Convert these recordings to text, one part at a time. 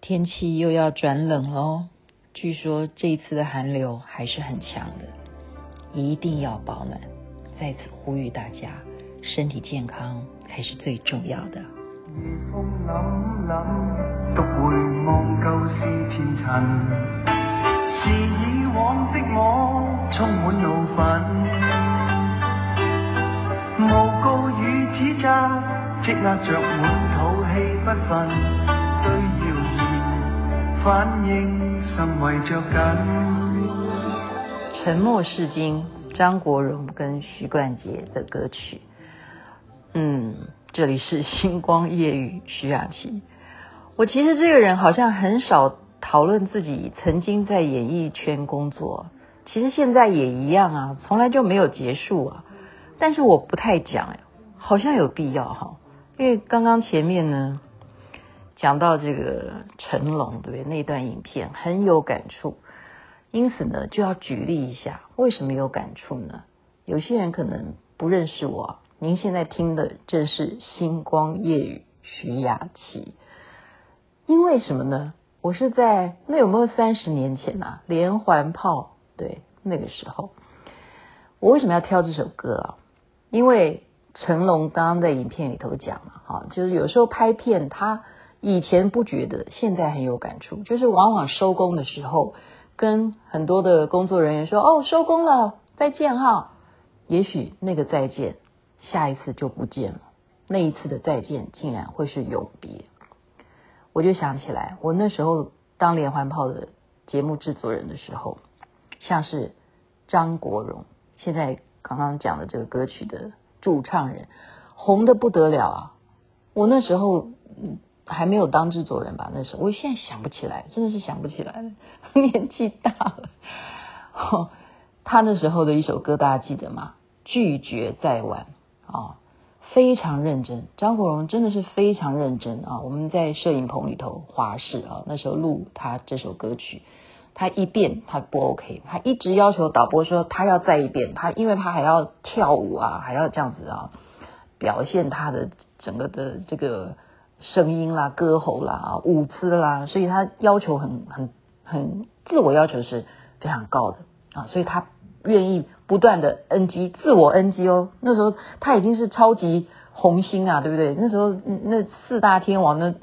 天气又要转冷喽，据说这一次的寒流还是很强的，一定要保暖。在此呼吁大家，身体健康才是最重要的。夜风凛凛，独回望旧事前尘，是以往的我充满怒愤，诬告与指责积压着满肚气不愤，对谣言反应甚为着紧。沉默是金，张国荣跟许冠杰的歌曲。嗯，这里是星光夜雨，徐雅琪。我其实这个人好像很少讨论自己曾经在演艺圈工作，其实现在也一样啊，从来就没有结束啊。但是我不太讲，好像有必要哈，因为刚刚前面呢讲到这个成龙，对不对？那段影片很有感触，因此呢就要举例一下，为什么有感触呢？有些人可能不认识我。您现在听的正是星光夜雨徐雅琪，因为什么呢？我是在那有没有三十年前啊？连环炮，对，那个时候，我为什么要挑这首歌啊？因为成龙刚刚在影片里头讲了哈，就是有时候拍片，他以前不觉得，现在很有感触，就是往往收工的时候，跟很多的工作人员说：“哦，收工了，再见哈。”也许那个再见。下一次就不见了，那一次的再见竟然会是永别。我就想起来，我那时候当连环炮的节目制作人的时候，像是张国荣，现在刚刚讲的这个歌曲的驻唱人，红得不得了啊！我那时候还没有当制作人吧？那时候我现在想不起来，真的是想不起来了，年纪大了。他那时候的一首歌大家记得吗？拒绝再玩。啊、哦，非常认真，张国荣真的是非常认真啊！我们在摄影棚里头华视啊，那时候录他这首歌曲，他一遍他不 OK，他一直要求导播说他要再一遍，他因为他还要跳舞啊，还要这样子啊，表现他的整个的这个声音啦、歌喉啦、舞姿啦，所以他要求很很很自我要求是非常高的啊，所以他。愿意不断的 NG，自我 NG 哦。那时候他已经是超级红星啊，对不对？那时候那四大天王，那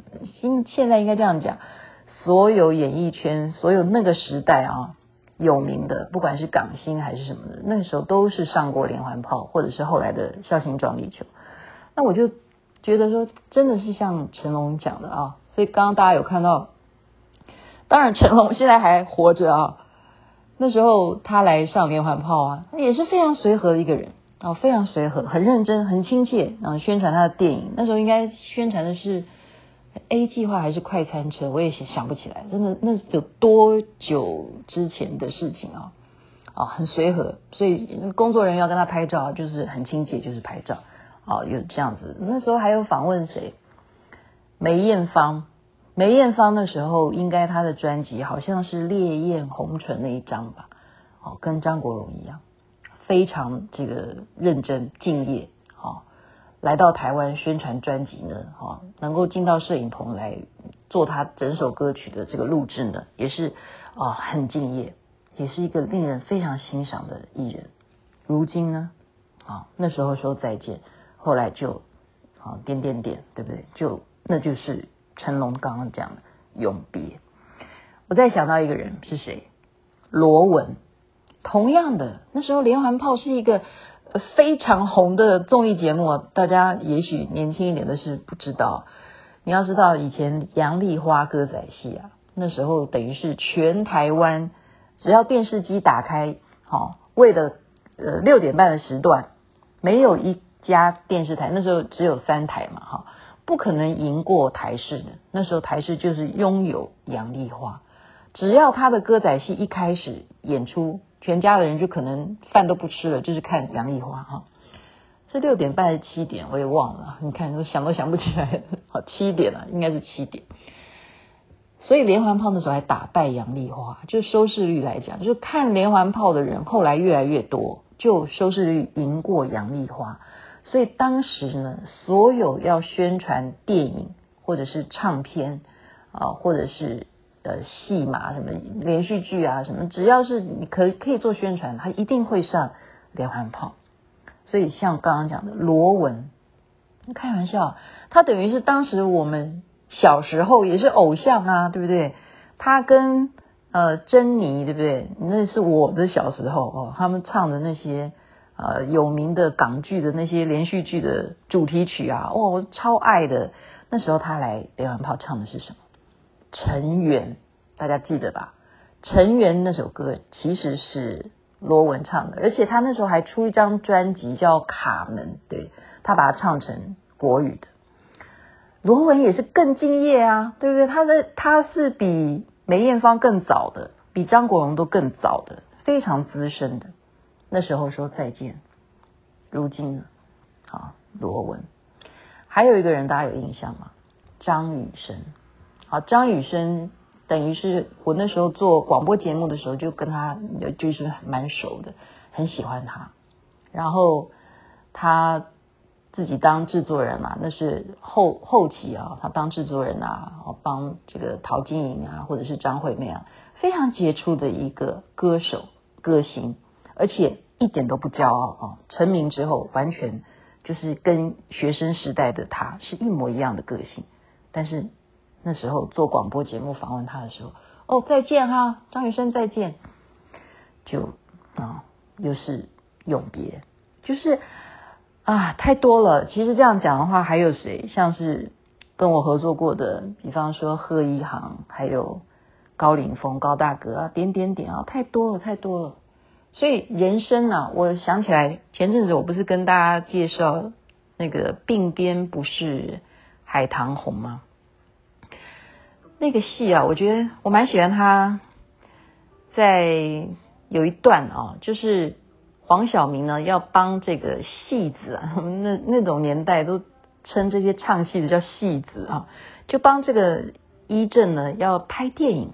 现现在应该这样讲，所有演艺圈，所有那个时代啊有名的，不管是港星还是什么的，那时候都是上过连环炮，或者是后来的绍兴撞地球。那我就觉得说，真的是像成龙讲的啊。所以刚刚大家有看到，当然成龙现在还活着啊。那时候他来上连环炮啊，也是非常随和的一个人啊，非常随和，很认真，很亲切啊，宣传他的电影。那时候应该宣传的是 A 计划还是快餐车，我也想不起来，真的那有多久之前的事情啊？啊，很随和，所以工作人员要跟他拍照，就是很亲切，就是拍照哦，有这样子。那时候还有访问谁？梅艳芳。梅艳芳的时候，应该她的专辑好像是《烈焰红唇》那一张吧？哦，跟张国荣一样，非常这个认真敬业。哦，来到台湾宣传专辑呢，哦，能够进到摄影棚来做他整首歌曲的这个录制呢，也是啊很敬业，也是一个令人非常欣赏的艺人。如今呢，啊那时候说再见，后来就啊点点点，对不对？就那就是。成龙刚刚讲的永别，我再想到一个人是谁？罗文。同样的，那时候连环炮是一个非常红的综艺节目，大家也许年轻一点的是不知道。你要知道，以前杨丽花歌仔戏啊，那时候等于是全台湾只要电视机打开，好，为了呃六点半的时段，没有一家电视台，那时候只有三台嘛，哈。不可能赢过台视的，那时候台视就是拥有杨丽花，只要他的歌仔戏一开始演出，全家的人就可能饭都不吃了，就是看杨丽花哈。是六点半还是七点，我也忘了。你看，我想都想不起来。好，七点了，应该是七点。所以连环炮的时候还打败杨丽花，就收视率来讲，就看连环炮的人后来越来越多，就收视率赢过杨丽花。所以当时呢，所有要宣传电影或者是唱片啊，或者是呃戏码什么连续剧啊什么，只要是你可以可以做宣传，他一定会上连环炮。所以像刚刚讲的罗文，开玩笑，他等于是当时我们小时候也是偶像啊，对不对？他跟呃珍妮，对不对？那是我的小时候哦，他们唱的那些呃有名的港剧的那些连续剧的主题曲啊，哦，我超爱的。那时候他来连环炮唱的是什么？尘缘，大家记得吧？尘缘那首歌其实是罗文唱的，而且他那时候还出一张专辑叫《卡门》，对，他把它唱成国语的。罗文也是更敬业啊，对不对？他的他是比梅艳芳更早的，比张国荣都更早的，非常资深的。那时候说再见，如今呢？啊，罗文。还有一个人大家有印象吗？张雨生。好，张雨生等于是我那时候做广播节目的时候就跟他就是蛮熟的，很喜欢他。然后他自己当制作人嘛，那是后后期啊，他当制作人啊，帮这个陶晶莹啊，或者是张惠妹啊，非常杰出的一个歌手歌星，而且一点都不骄傲啊。成名之后完全。就是跟学生时代的他是一模一样的个性，但是那时候做广播节目访问他的时候，哦，再见哈，张雨生再见，就啊又是永别，就是啊太多了。其实这样讲的话，还有谁？像是跟我合作过的，比方说贺一航，还有高凌风、高大哥啊，点点点啊，太多了，太多了。所以人生啊，我想起来前阵子我不是跟大家介绍那个鬓边不是海棠红吗？那个戏啊，我觉得我蛮喜欢他，在有一段啊，就是黄晓明呢要帮这个戏子，那那种年代都称这些唱戏的叫戏子啊，就帮这个伊正呢要拍电影，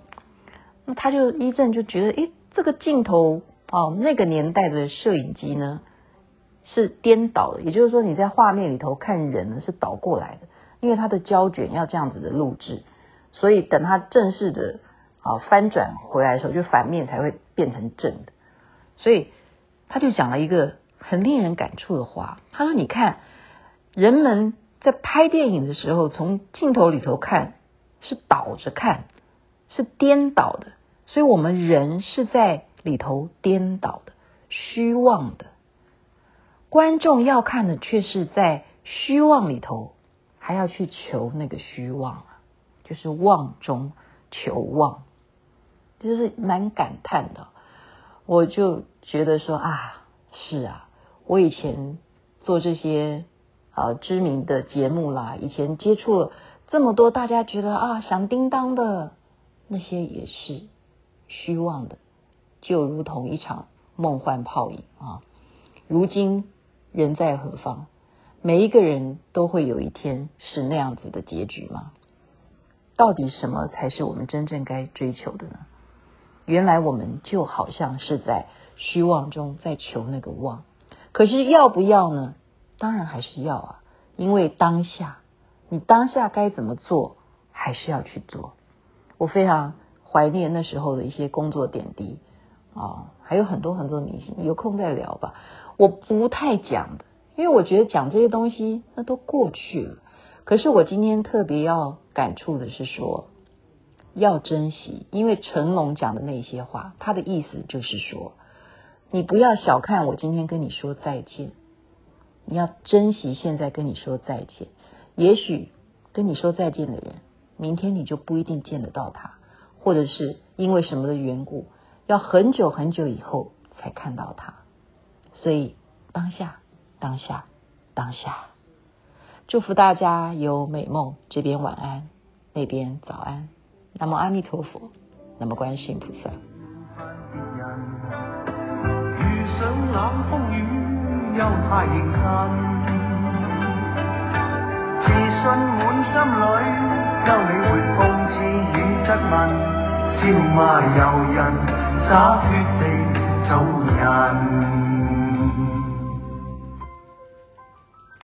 那他就伊正就觉得，诶，这个镜头。哦，那个年代的摄影机呢是颠倒的，也就是说你在画面里头看人呢是倒过来的，因为它的胶卷要这样子的录制，所以等它正式的啊翻转回来的时候，就反面才会变成正的。所以他就讲了一个很令人感触的话，他说：“你看，人们在拍电影的时候，从镜头里头看是倒着看，是颠倒的，所以我们人是在。”里头颠倒的、虚妄的，观众要看的却是在虚妄里头，还要去求那个虚妄啊，就是妄中求妄，就是蛮感叹的。我就觉得说啊，是啊，我以前做这些啊知名的节目啦，以前接触了这么多，大家觉得啊响叮当的那些也是虚妄的。就如同一场梦幻泡影啊！如今人在何方？每一个人都会有一天是那样子的结局吗？到底什么才是我们真正该追求的呢？原来我们就好像是在虚妄中在求那个妄，可是要不要呢？当然还是要啊！因为当下，你当下该怎么做，还是要去做。我非常怀念那时候的一些工作点滴。哦，还有很多很多明星，有空再聊吧。我不太讲的，因为我觉得讲这些东西那都过去了。可是我今天特别要感触的是说，要珍惜，因为成龙讲的那些话，他的意思就是说，你不要小看我今天跟你说再见，你要珍惜现在跟你说再见。也许跟你说再见的人，明天你就不一定见得到他，或者是因为什么的缘故。要很久很久以后才看到他，所以当下，当下，当下，祝福大家有美梦。这边晚安，那边早安。南无阿弥陀佛，南无观世音菩萨。遇上冷风雨，又太认真，自信满心里，休理会讽刺与质问，笑骂由人。洒脱地做人。